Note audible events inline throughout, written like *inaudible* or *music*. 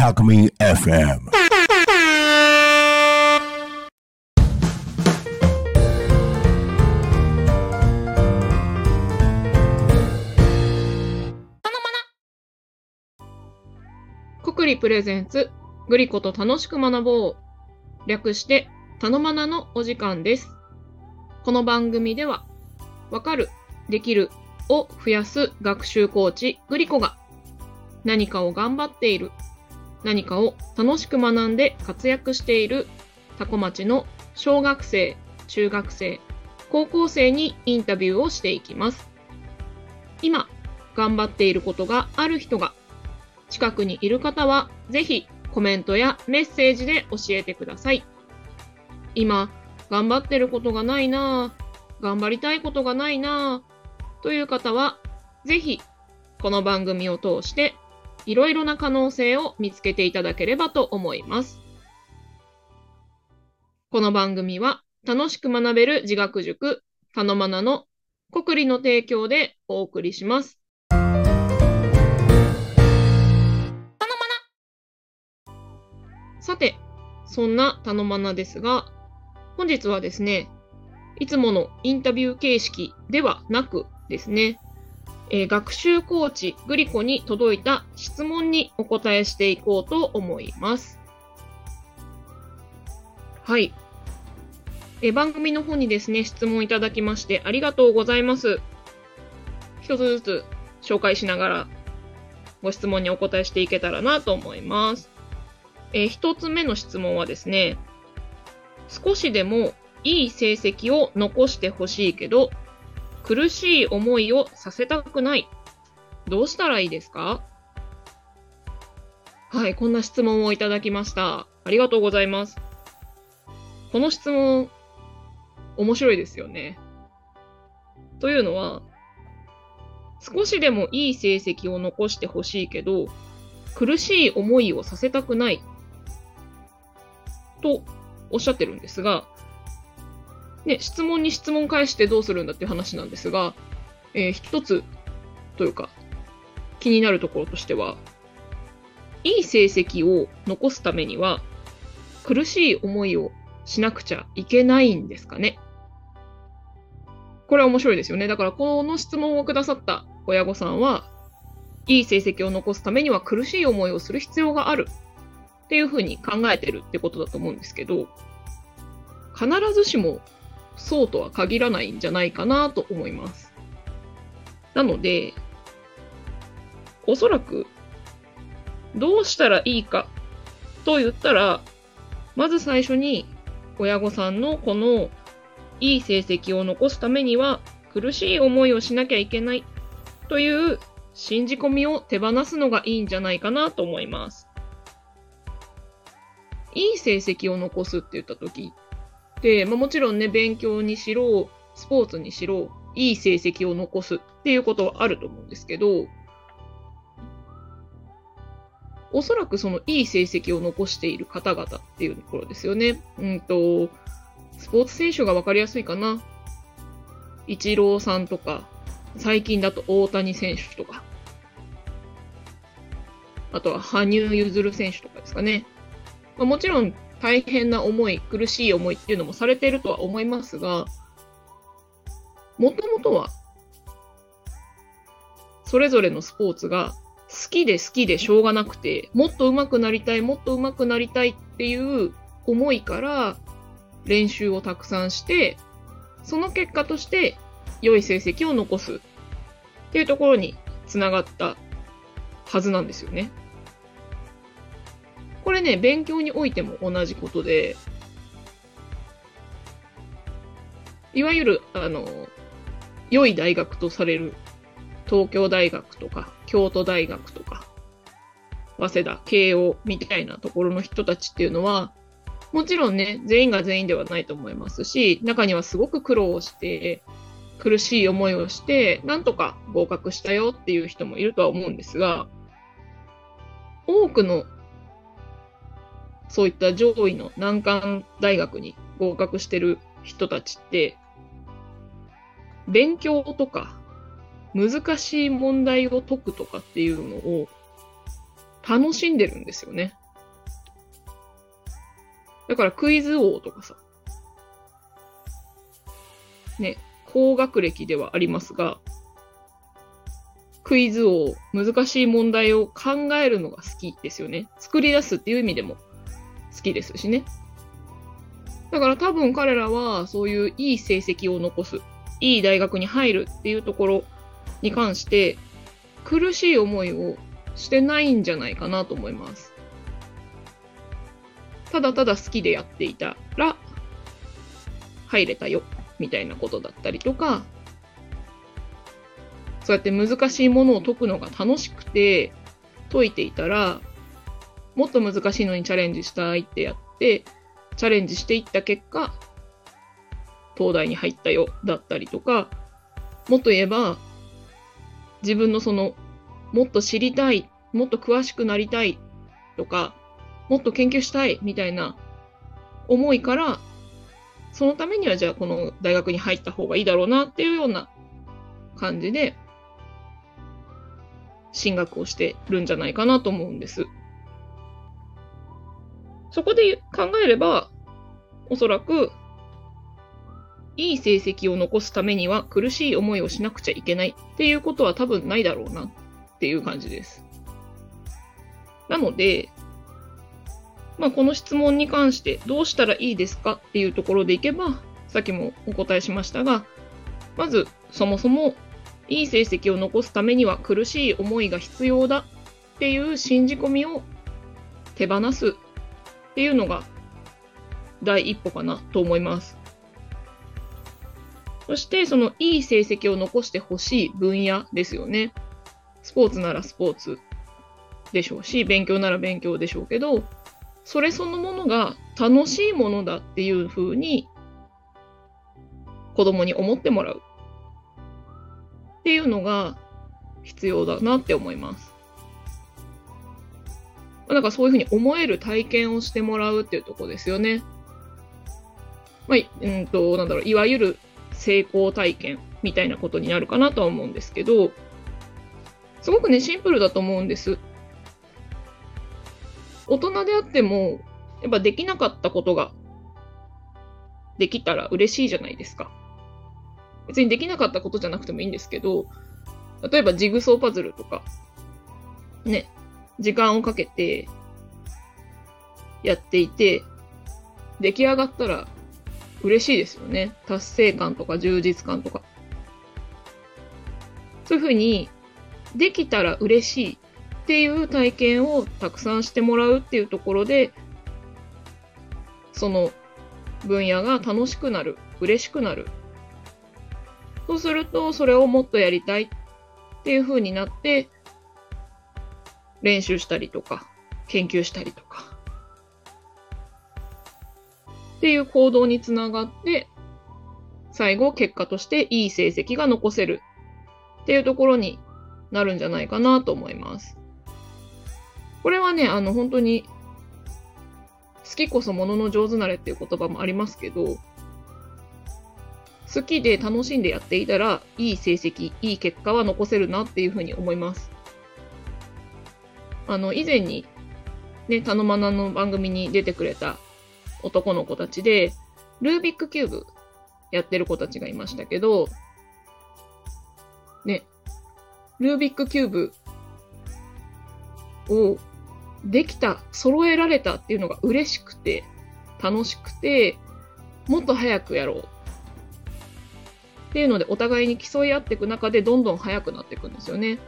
Alchemy FM. くりプレゼンツグリコと楽しく学ぼう略してたのまなのお時間ですこの番組ではわかるできるを増やす学習コーチグリコが何かを頑張っている何かを楽しく学んで活躍しているタコ町の小学生中学生高校生にインタビューをしていきます今頑張っていることがある人が近くにいる方は、ぜひコメントやメッセージで教えてください。今、頑張ってることがないなぁ、頑張りたいことがないなぁ、という方は、ぜひ、この番組を通して、いろいろな可能性を見つけていただければと思います。この番組は、楽しく学べる自学塾、たのまなの国理の提供でお送りします。さて、そんなたのまなですが、本日はですね、いつものインタビュー形式ではなくですね、えー、学習コーチグリコに届いた質問にお答えしていこうと思います。はい。え、番組の方にですね、質問いただきましてありがとうございます。一つずつ紹介しながらご質問にお答えしていけたらなと思います。えー、一つ目の質問はですね、少しでもいい成績を残してほしいけど、苦しい思いをさせたくない。どうしたらいいですか？はい、こんな質問をいただきました。ありがとうございます。この質問、面白いですよね。というのは、少しでもいい成績を残してほしいけど、苦しい思いをさせたくないとおっしゃってるんですが、ね、質問に質問返してどうするんだっていう話なんですが、えー、一つというか、気になるところとしては、いい成績を残すためには、苦しい思いをしなくちゃいけないんですかね。これは面白いですよね。だから、この質問をくださった親御さんは、いい成績を残すためには苦しい思いをする必要があるっていうふうに考えてるってことだと思うんですけど、必ずしもそうとは限らないんじゃないかなと思います。なので、おそらく、どうしたらいいかと言ったら、まず最初に親御さんのこのいい成績を残すためには苦しい思いをしなきゃいけないという信じ込みを手放すのがいいんじゃないかなと思います。いい成績を残すって言った時って、まあ、もちろんね、勉強にしろ、スポーツにしろ、いい成績を残すっていうことはあると思うんですけど、おそらくそのいい成績を残している方々っていうところですよね。うんと、スポーツ選手がわかりやすいかな。イチローさんとか、最近だと大谷選手とか、あとは羽生結弦選手とかですかね。まあ、もちろん大変な思い、苦しい思いっていうのもされているとは思いますが、もともとは、それぞれのスポーツが好きで好きでしょうがなくて、もっと上手くなりたい、もっと上手くなりたいっていう思いから練習をたくさんして、その結果として良い成績を残すっていうところにつながったはずなんですよね。これね、勉強においても同じことで、いわゆる、あの、良い大学とされる東京大学とか京都大学とか早稲田、慶応みたいなところの人たちっていうのは、もちろんね、全員が全員ではないと思いますし、中にはすごく苦労をして、苦しい思いをして、なんとか合格したよっていう人もいるとは思うんですが、多くのそういった上位の難関大学に合格してる人たちって、勉強とか、難しい問題を解くとかっていうのを楽しんでるんですよね。だからクイズ王とかさ、ね、高学歴ではありますが、クイズ王、難しい問題を考えるのが好きですよね。作り出すっていう意味でも好きですしね。だから多分彼らはそういういい成績を残す、いい大学に入るっていうところに関して苦しい思いをしてないんじゃないかなと思います。ただただ好きでやっていたら入れたよみたいなことだったりとか、そうやって難しいものを解くのが楽しくて解いていたら、もっと難しいのにチャレンジしたいってやって、チャレンジしていった結果、東大に入ったよだったりとか、もっと言えば、自分のその、もっと知りたい、もっと詳しくなりたいとか、もっと研究したいみたいな思いから、そのためにはじゃあこの大学に入った方がいいだろうなっていうような感じで、進学をしてるんじゃないかなと思うんです。そこで考えれば、おそらく、いい成績を残すためには苦しい思いをしなくちゃいけないっていうことは多分ないだろうなっていう感じです。なので、まあ、この質問に関してどうしたらいいですかっていうところでいけば、さっきもお答えしましたが、まずそもそもいい成績を残すためには苦しい思いが必要だっていう信じ込みを手放すっていうのが第一歩かなと思います。そしてそのいい成績を残してほしい分野ですよね。スポーツならスポーツでしょうし、勉強なら勉強でしょうけど、それそのものが楽しいものだっていうふうに子供に思ってもらう。っていうのが必要だなって思います。なんかそういうふうに思える体験をしてもらうっていうとこですよね。まあ、うんと、なんだろう、いわゆる成功体験みたいなことになるかなとは思うんですけど、すごくね、シンプルだと思うんです。大人であっても、やっぱできなかったことができたら嬉しいじゃないですか。別にできなかったことじゃなくてもいいんですけど、例えばジグソーパズルとか、ね、時間をかけてやっていて、出来上がったら嬉しいですよね。達成感とか充実感とか。そういうふうに、できたら嬉しいっていう体験をたくさんしてもらうっていうところで、その分野が楽しくなる、嬉しくなるそうすると、それをもっとやりたいっていう風になって、練習したりとか、研究したりとか、っていう行動につながって、最後結果としていい成績が残せるっていうところになるんじゃないかなと思います。これはね、あの本当に好きこそものの上手なれっていう言葉もありますけど、好きで楽しんでやっていたら、いい成績、いい結果は残せるなっていうふうに思います。あの、以前に、ね、たのまなの番組に出てくれた男の子たちで、ルービックキューブやってる子たちがいましたけど、ね、ルービックキューブをできた、揃えられたっていうのが嬉しくて、楽しくて、もっと早くやろうっていうのでお互いに競い合っていく中でどんどん速くなっていくんですよね。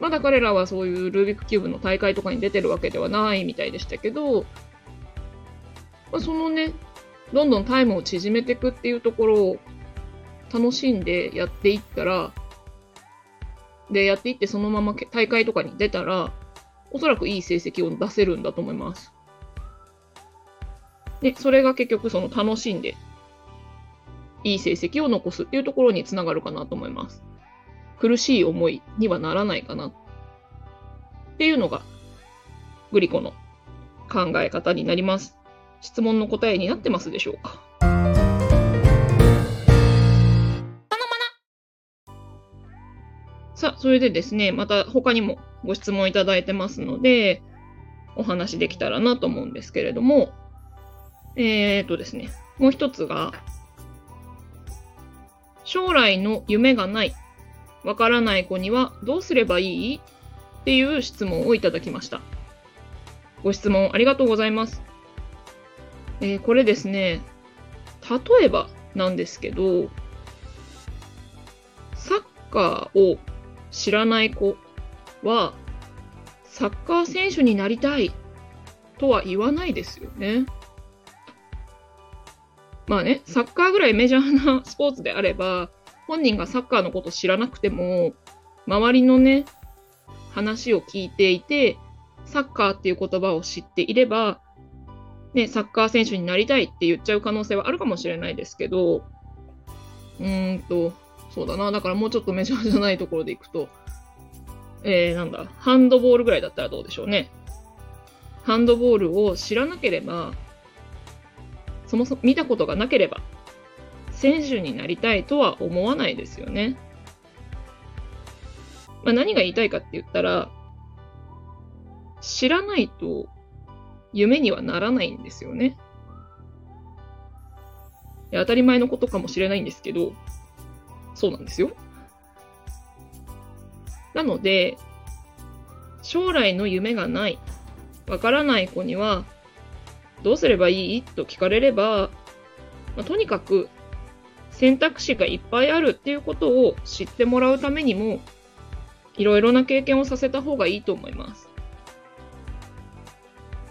まだ彼らはそういうルービックキューブの大会とかに出てるわけではないみたいでしたけど、まあ、そのね、どんどんタイムを縮めていくっていうところを楽しんでやっていったら、で、やっていってそのまま大会とかに出たら、おそらくいい成績を出せるんだと思います。で、それが結局その楽しんでいい成績を残すっていうところにつながるかなと思います。苦しい思いにはならないかなっていうのがグリコの考え方になります。質問の答えになってますでしょうか？さあ、それでですね、また他にもご質問いただいてますので、お話できたらなと思うんですけれども、えっ、とですね、もう一つが、将来の夢がないわからない子にはどうすればいい？っていう質問をいただきました。ご質問ありがとうございます。えーこれですね、例えばなんですけど、サッカーを知らない子は、サッカー選手になりたいとは言わないですよね。まあね、サッカーぐらいメジャーなスポーツであれば、本人がサッカーのこと知らなくても、周りのね、話を聞いていて、サッカーっていう言葉を知っていれば、ね、サッカー選手になりたいって言っちゃう可能性はあるかもしれないですけど、うーんと、そうだな。だからもうちょっとメジャーじゃないところでいくと、えー、なんだ、ハンドボールぐらいだったらどうでしょうね。ハンドボールを知らなければ、そもそも見たことがなければ、選手になりたいとは思わないですよね。まあ、何が言いたいかって言ったら、知らないと夢にはならないんですよね。当たり前のことかもしれないんですけど、そうなんですよ。なので、将来の夢がない、わからない子には、どうすればいい？と聞かれれば、まあとにかく選択肢がいっぱいあるっていうことを知ってもらうためにも、いろいろな経験をさせた方がいいと思います。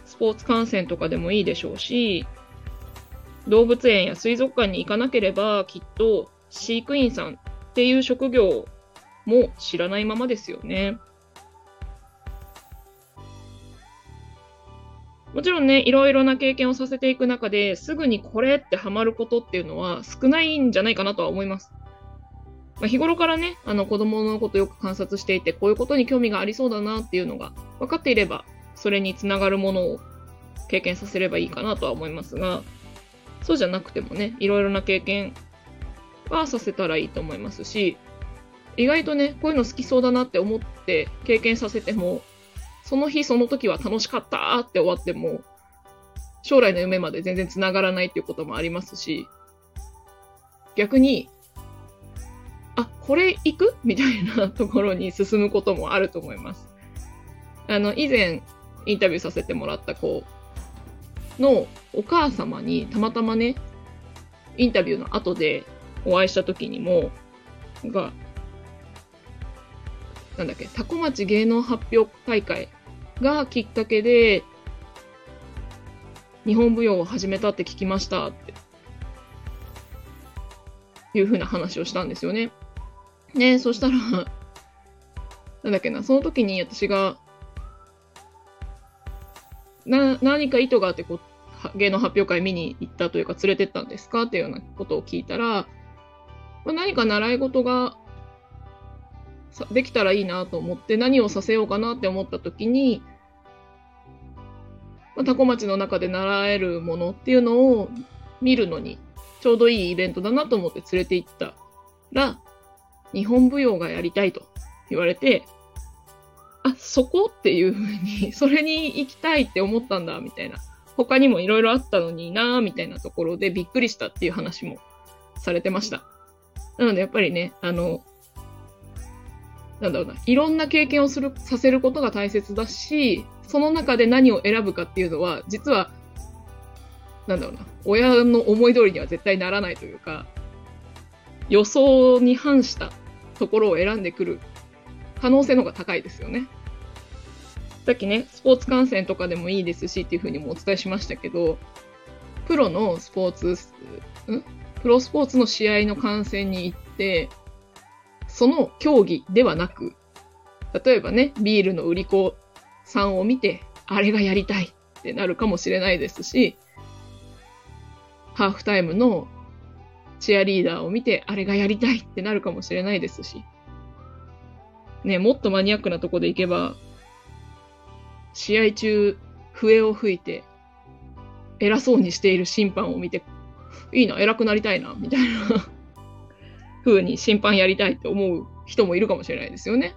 スポーツ観戦とかでもいいでしょうし、動物園や水族館に行かなければ、きっと飼育員さんっていう職業も知らないままですよね。もちろんね、いろいろな経験をさせていく中ですぐにこれってハマることっていうのは少ないんじゃないかなとは思います。まあ、日頃からね、あの子供のことよく観察していて、こういうことに興味がありそうだなっていうのが分かっていれば、それにつながるものを経験させればいいかなとは思いますが、そうじゃなくてもね、いろいろな経験はさせたらいいと思いますし、意外とね、こういうの好きそうだなって思って経験させても、その日その時は楽しかったって終わっても、将来の夢まで全然つながらないっていうこともありますし、逆に、あ、これ行くみたいなところに進むこともあると思います。あの、以前インタビューさせてもらった子のお母様にたまたまね、インタビューの後でお会いした時にも、が、なんだっけ、タコ町芸能発表大会がきっかけで、日本舞踊を始めたって聞きましたって、いうふうな話をしたんですよね。ねそしたら、*laughs* なんだっけな、その時に私が、な、何か意図があってこう、芸能発表会見に行ったというか連れてったんですかっていうようなことを聞いたら、まあ、何か習い事ができたらいいなと思って何をさせようかなって思った時に、まあ、タコ町の中で習えるものっていうのを見るのにちょうどいいイベントだなと思って連れて行ったら、日本舞踊がやりたいと言われて、あ、そこっていうふうに、*laughs* それに行きたいって思ったんだ、みたいな。他にもいろいろあったのになみたいなところでびっくりしたっていう話もされてました。なのでやっぱりね、あの、なんだろうな、いろんな経験をする、させることが大切だし、その中で何を選ぶかっていうのは、実は、なんだろうな、親の思い通りには絶対ならないというか、予想に反したところを選んでくる可能性の方が高いですよね。さっきね、スポーツ観戦とかでもいいですしっていうふうにもお伝えしましたけど、プロのスポーツ、ん？プロスポーツの試合の観戦に行って、その競技ではなく、例えばね、ビールの売り子さんを見て、あれがやりたいってなるかもしれないですし、ハーフタイムのチアリーダーを見て、あれがやりたいってなるかもしれないですし、ね、もっとマニアックなとこで行けば、試合中、笛を吹いて、偉そうにしている審判を見て、いいな、偉くなりたいな、みたいな *laughs* 風に審判やりたいって思う人もいるかもしれないですよね。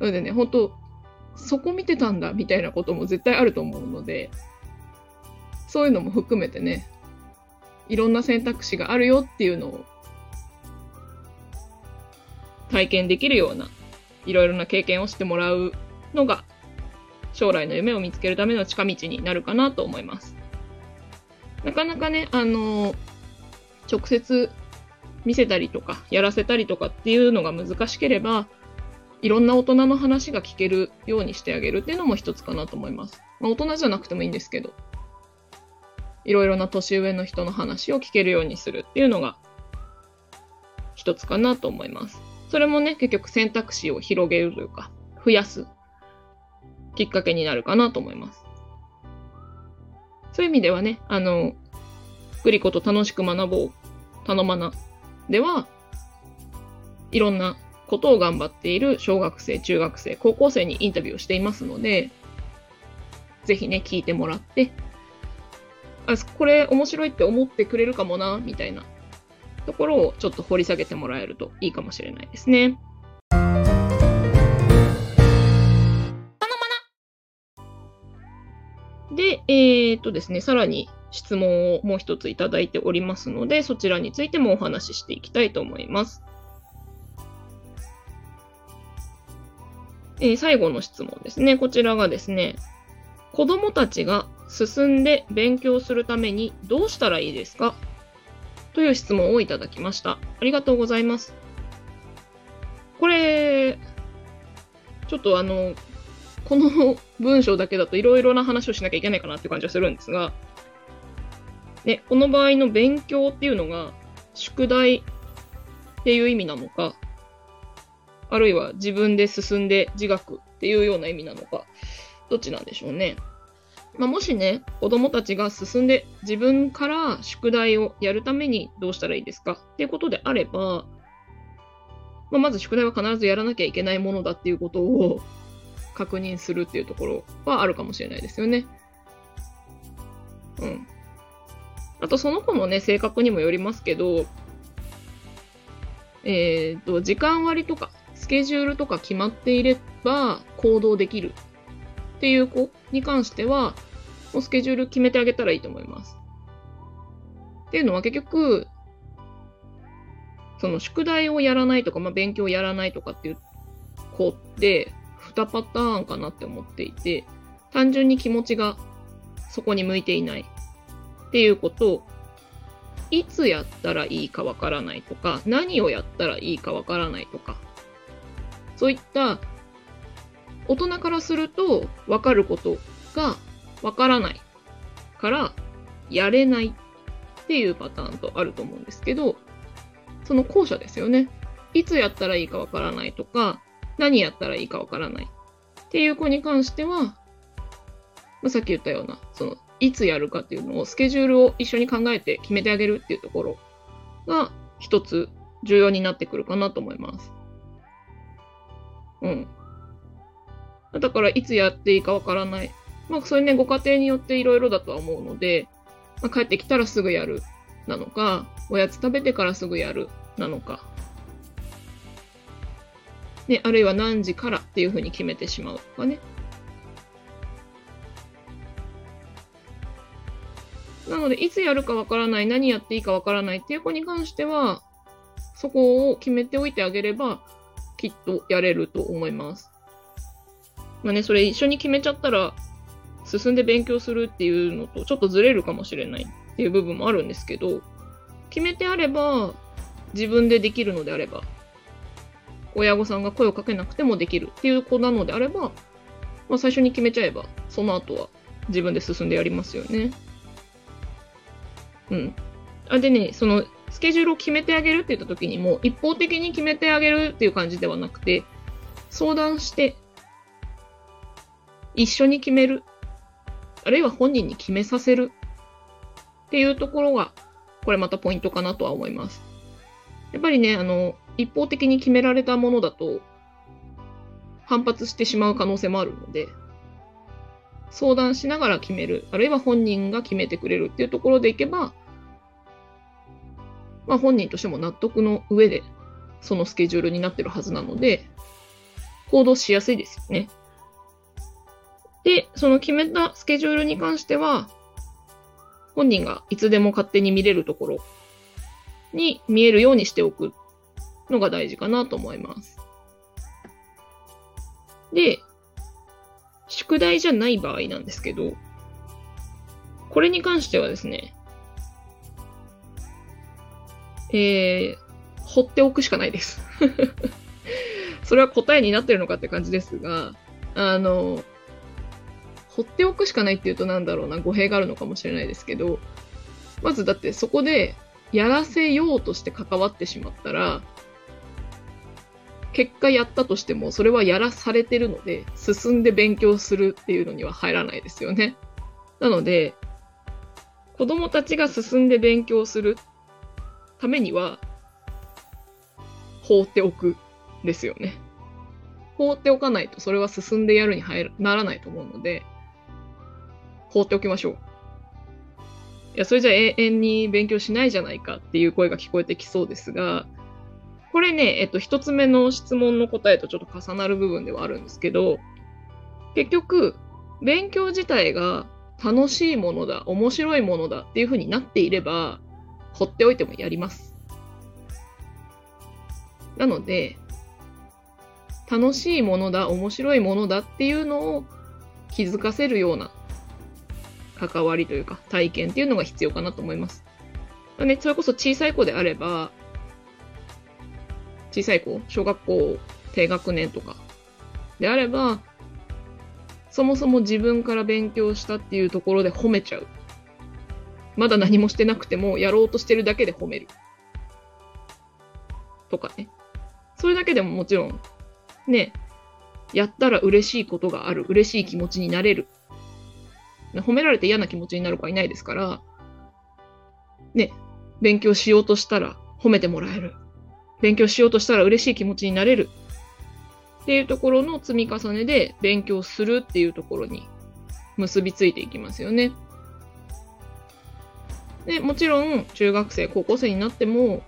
なのでね、本当そこ見てたんだみたいなことも絶対あると思うので、そういうのも含めてね、いろんな選択肢があるよっていうのを体験できるような、いろいろな経験をしてもらうのが、将来の夢を見つけるための近道になるかなと思います。なかなかね、あの直接見せたりとか、やらせたりとかっていうのが難しければ、いろんな大人の話が聞けるようにしてあげるっていうのも一つかなと思います。まあ、大人じゃなくてもいいんですけど、いろいろな年上の人の話を聞けるようにするっていうのが一つかなと思います。それもね、結局選択肢を広げるというか、増やすきっかけになるかなと思います。そういう意味ではね、あの、グリコと楽しく学ぼう、頼まなでは、いろんなことを頑張っている小学生、中学生、高校生にインタビューをしていますので、ぜひね、聞いてもらって、あ、これ面白いって思ってくれるかもな、みたいなところをちょっと掘り下げてもらえるといいかもしれないですね。で、えー、っとですね、さらに質問をもう一ついただいておりますので、そちらについてもお話ししていきたいと思います。えー、最後の質問ですね。こちらがですね、子供たちが進んで勉強するためにどうしたらいいですか？という質問をいただきました。ありがとうございます。これ、ちょっとあの、この文章だけだといろいろな話をしなきゃいけないかなっていう感じはするんですが、ね、この場合の勉強っていうのが宿題っていう意味なのか、あるいは自分で進んで自学っていうような意味なのか、どっちなんでしょうね。まあ、もしね、子供たちが進んで自分から宿題をやるためにどうしたらいいですか？っていうことであれば、まあ、まず宿題は必ずやらなきゃいけないものだっていうことを確認するっていうところはあるかもしれないですよね。うん。あとその子のね、性格にもよりますけど、えっ、ー、と、時間割とか、スケジュールとか決まっていれば行動できるっていう子に関しては、もうスケジュール決めてあげたらいいと思います。っていうのは結局、その宿題をやらないとか、まあ、勉強をやらないとかっていう子って2パターンかなって思っていて、単純に気持ちがそこに向いていないっていうこといつやったらいいかわからないとか、何をやったらいいかわからないとか、そういった大人からすると分かることが分からないからやれないっていうパターンとあると思うんですけど、その後者ですよね。いつやったらいいか分からないとか、何やったらいいか分からないっていう子に関しては、まあ、さっき言ったような、その、いつやるかっていうのを、スケジュールを一緒に考えて決めてあげるっていうところが一つ重要になってくるかなと思います。うん。だから、いつやっていいかわからない。まあ、それね、ご家庭によっていろいろだとは思うので、まあ、帰ってきたらすぐやるなのか、おやつ食べてからすぐやるなのか、ね、あるいは何時からっていうふうに決めてしまうとかね。なので、いつやるかわからない、何やっていいかわからないっていう子に関しては、そこを決めておいてあげれば、きっとやれると思います。まあね、それ一緒に決めちゃったら、進んで勉強するっていうのとちょっとずれるかもしれないっていう部分もあるんですけど、決めてあれば、自分でできるのであれば、親御さんが声をかけなくてもできるっていう子なのであれば、まあ、最初に決めちゃえば、その後は自分で進んでやりますよね。うん。あでね、そのスケジュールを決めてあげるって言った時にも、一方的に決めてあげるっていう感じではなくて、相談して、一緒に決める。あるいは本人に決めさせる。っていうところが、これまたポイントかなとは思います。やっぱりね、あの、一方的に決められたものだと、反発してしまう可能性もあるので、相談しながら決める、あるいは本人が決めてくれるっていうところでいけば、まあ、本人としても納得の上でそのスケジュールになってるはずなので、行動しやすいですよね。で、その決めたスケジュールに関しては、本人がいつでも勝手に見れるところに見えるようにしておくのが大事かなと思います。で、宿題じゃない場合なんですけど、これに関してはですね、えー、放っておくしかないです。*laughs* それは答えになってるのかって感じですが、あの、放っておくしかないっていうとなんだろうな、語弊があるのかもしれないですけど、まずだってそこでやらせようとして関わってしまったら、結果やったとしても、それはやらされてるので、進んで勉強するっていうのには入らないですよね。なので、子供たちが進んで勉強するためには、放っておくですよね。放っておかないと、それは進んでやるに入るならないと思うので、放っておきましょう。いや、それじゃ永遠に勉強しないじゃないかっていう声が聞こえてきそうですが、これね、えっと、一つ目の質問の答えとちょっと重なる部分ではあるんですけど、結局、勉強自体が楽しいものだ、面白いものだっていう風になっていれば、放っておいてもやります。なので、楽しいものだ、面白いものだっていうのを気づかせるような関わりというか体験っていうのが必要かなと思います。ね、それこそ小さい子であれば、小さい子、小学校低学年とかであれば、そもそも自分から勉強したっていうところで褒めちゃう。まだ何もしてなくても、やろうとしてるだけで褒める。とかね。それだけでももちろん、ね、やったら嬉しいことがある。嬉しい気持ちになれる。褒められて嫌な気持ちになる子はいないですから、ね、勉強しようとしたら褒めてもらえる。勉強しようとしたら嬉しい気持ちになれる。っていうところの積み重ねで勉強するっていうところに結びついていきますよね。で、もちろん中学生、高校生になっても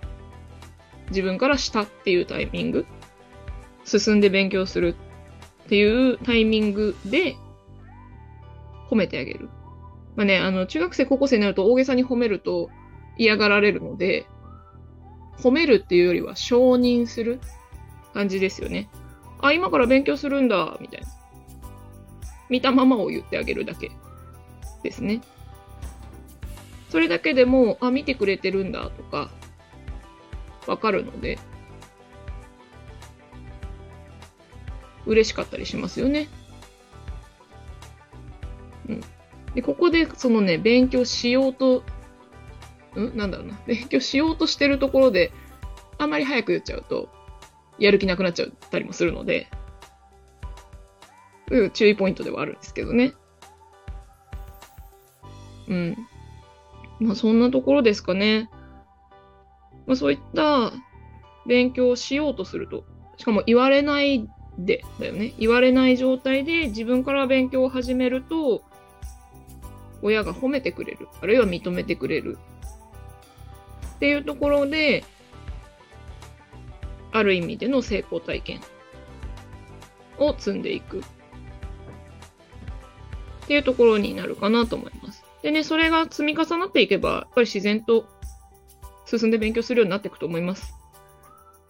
自分からしたっていうタイミング、進んで勉強するっていうタイミングで褒めてあげる。まあね、あの、中学生、高校生になると大げさに褒めると嫌がられるので、褒めるっていうよりは承認する感じですよね。あ、今から勉強するんだ、みたいな。見たままを言ってあげるだけですね。それだけでも、あ、見てくれてるんだとか、わかるので、嬉しかったりしますよね。うん。で、ここで、そのね、勉強しようと、うん？なんだろうな。勉強しようとしてるところで、あまり早く言っちゃうと、やる気なくなっちゃったりもするので、うん、注意ポイントではあるんですけどね。うん。まあそんなところですかね。まあそういった勉強をしようとすると、しかも言われないで、だよね。言われない状態で自分から勉強を始めると、親が褒めてくれる、あるいは認めてくれる。っていうところで、ある意味での成功体験を積んでいく。っていうところになるかなと思います。でね、それが積み重なっていけば、やっぱり自然と進んで勉強するようになっていくと思います。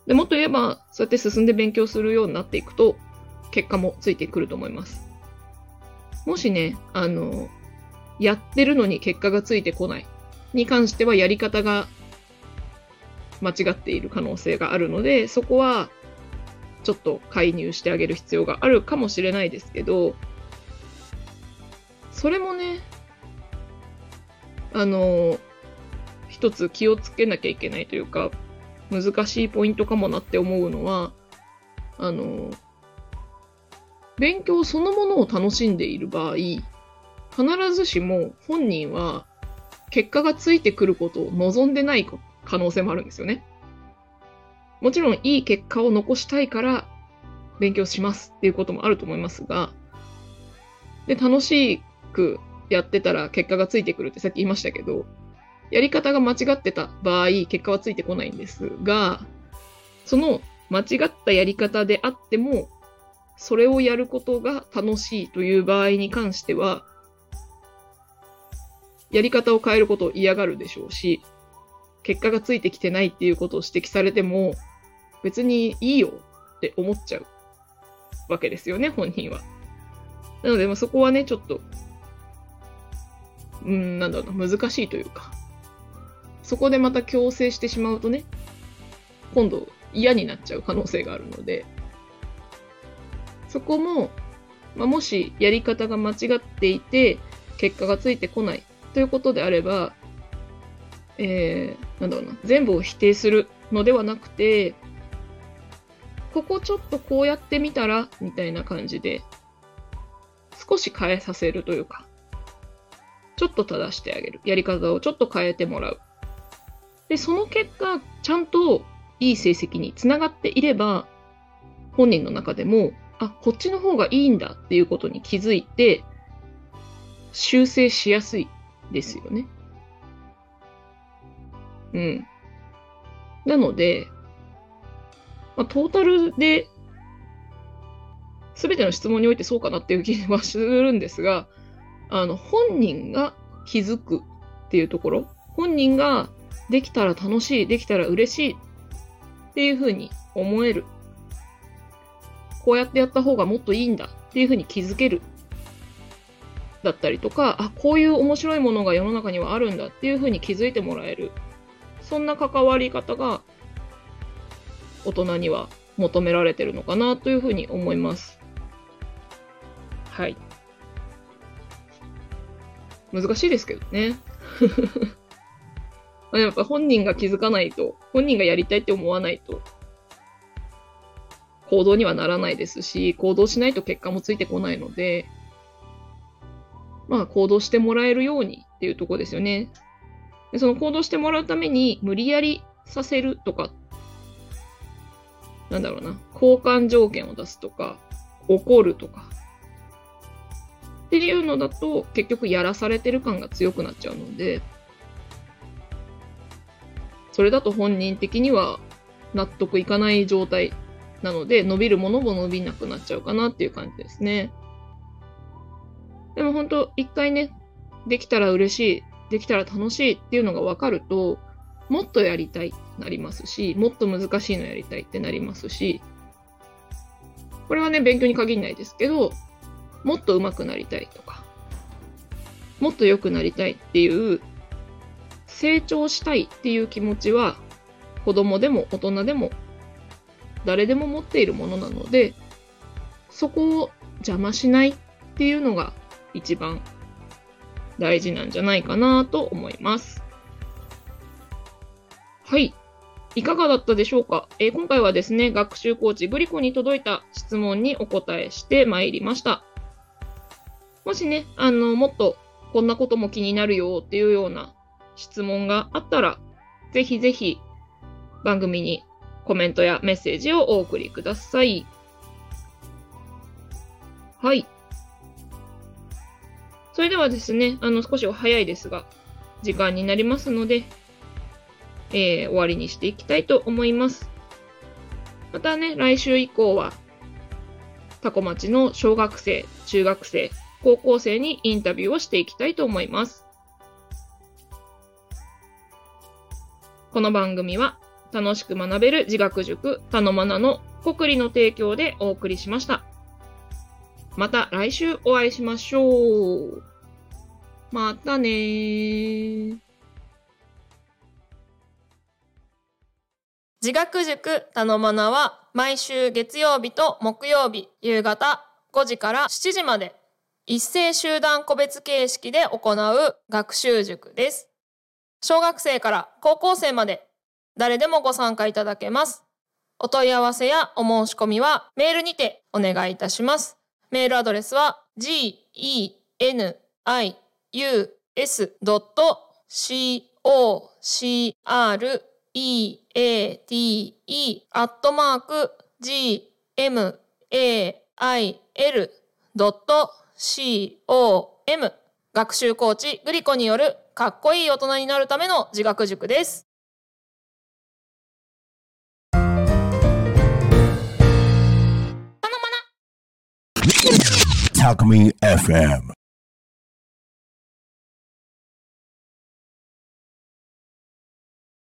でもっと言えば、そうやって進んで勉強するようになっていくと、結果もついてくると思います。もしね、あの、やってるのに結果がついてこないに関してはやり方が間違っている可能性があるので、そこはちょっと介入してあげる必要があるかもしれないですけど、それもね、あの、一つ気をつけなきゃいけないというか、難しいポイントかもなって思うのは、あの、勉強そのものを楽しんでいる場合、必ずしも本人は結果がついてくることを望んでない可能性もあるんですよね。もちろんいい結果を残したいから勉強しますっていうこともあると思いますが、で、楽しくやってたら結果がついてくるってさっき言いましたけど、やり方が間違ってた場合、結果はついてこないんですが、その間違ったやり方であっても、それをやることが楽しいという場合に関しては、やり方を変えることを嫌がるでしょうし、結果がついてきてないっていうことを指摘されても、別にいいよって思っちゃうわけですよね、本人は。なので、そこはね、ちょっと、うん、なんだろうな、難しいというか、そこでまた強制してしまうとね、今度嫌になっちゃう可能性があるので、そこも、まあ、もしやり方が間違っていて、結果がついてこない。ということであれば、えー、なんだろうな、全部を否定するのではなくて、ここちょっとこうやってみたらみたいな感じで、少し変えさせるというか、ちょっと正してあげる。やり方をちょっと変えてもらう。で、その結果、ちゃんといい成績につながっていれば、本人の中でも、あ、こっちの方がいいんだっていうことに気づいて、修正しやすいですよね。うん。なので、まあ、トータルで、すべての質問においてそうかなっていう気はするんですが、あの、本人が気づくっていうところ、本人ができたら楽しい、できたら嬉しいっていうふうに思える。こうやってやった方がもっといいんだっていうふうに気づける。だったりとか、あ、こういう面白いものが世の中にはあるんだっていうふうに気づいてもらえる。そんな関わり方が大人には求められてるのかなというふうに思います。はい。難しいですけどね。*laughs* やっぱ本人が気づかないと、本人がやりたいって思わないと、行動にはならないですし、行動しないと結果もついてこないので、まあ行動してもらえるようにっていうとこですよね。でその行動してもらうために無理やりさせるとか、なんだろうな、交換条件を出すとか、怒るとか、っていうのだと結局やらされてる感が強くなっちゃうので、それだと本人的には納得いかない状態なので、伸びるものも伸びなくなっちゃうかなっていう感じですね。でも本当、一回ね、できたら嬉しい、できたら楽しいっていうのが分かると、もっとやりたいなりますし、もっと難しいのやりたいってなりますし、これはね、勉強に限らないですけど、もっと上手くなりたいとか、もっと良くなりたいっていう、成長したいっていう気持ちは、子供でも大人でも、誰でも持っているものなので、そこを邪魔しないっていうのが一番大事なんじゃないかなと思います。はい。いかがだったでしょうか、えー、今回はですね、学習コーチグリコに届いた質問にお答えしてまいりました。もしね、あの、もっとこんなことも気になるよっていうような質問があったら、ぜひぜひ番組にコメントやメッセージをお送りください。はい。それではですね、あの、少しお早いですが、時間になりますので、えー、終わりにしていきたいと思います。またね、来週以降は、タコ町の小学生、中学生、高校生にインタビューをしていきたいと思います。この番組は、楽しく学べる自学塾、たのまなの国理の提供でお送りしました。また来週お会いしましょう。またねー。自学塾たのまなは毎週月曜日と木曜日夕方5時から7時まで一斉集団個別形式で行う学習塾です。小学生から高校生まで誰でもご参加いただけます。お問い合わせやお申し込みはメールにてお願いいたします。メールアドレスは genius COM 学習コーチグリコによるかっこいい大人になるための自学塾です。タクミ FM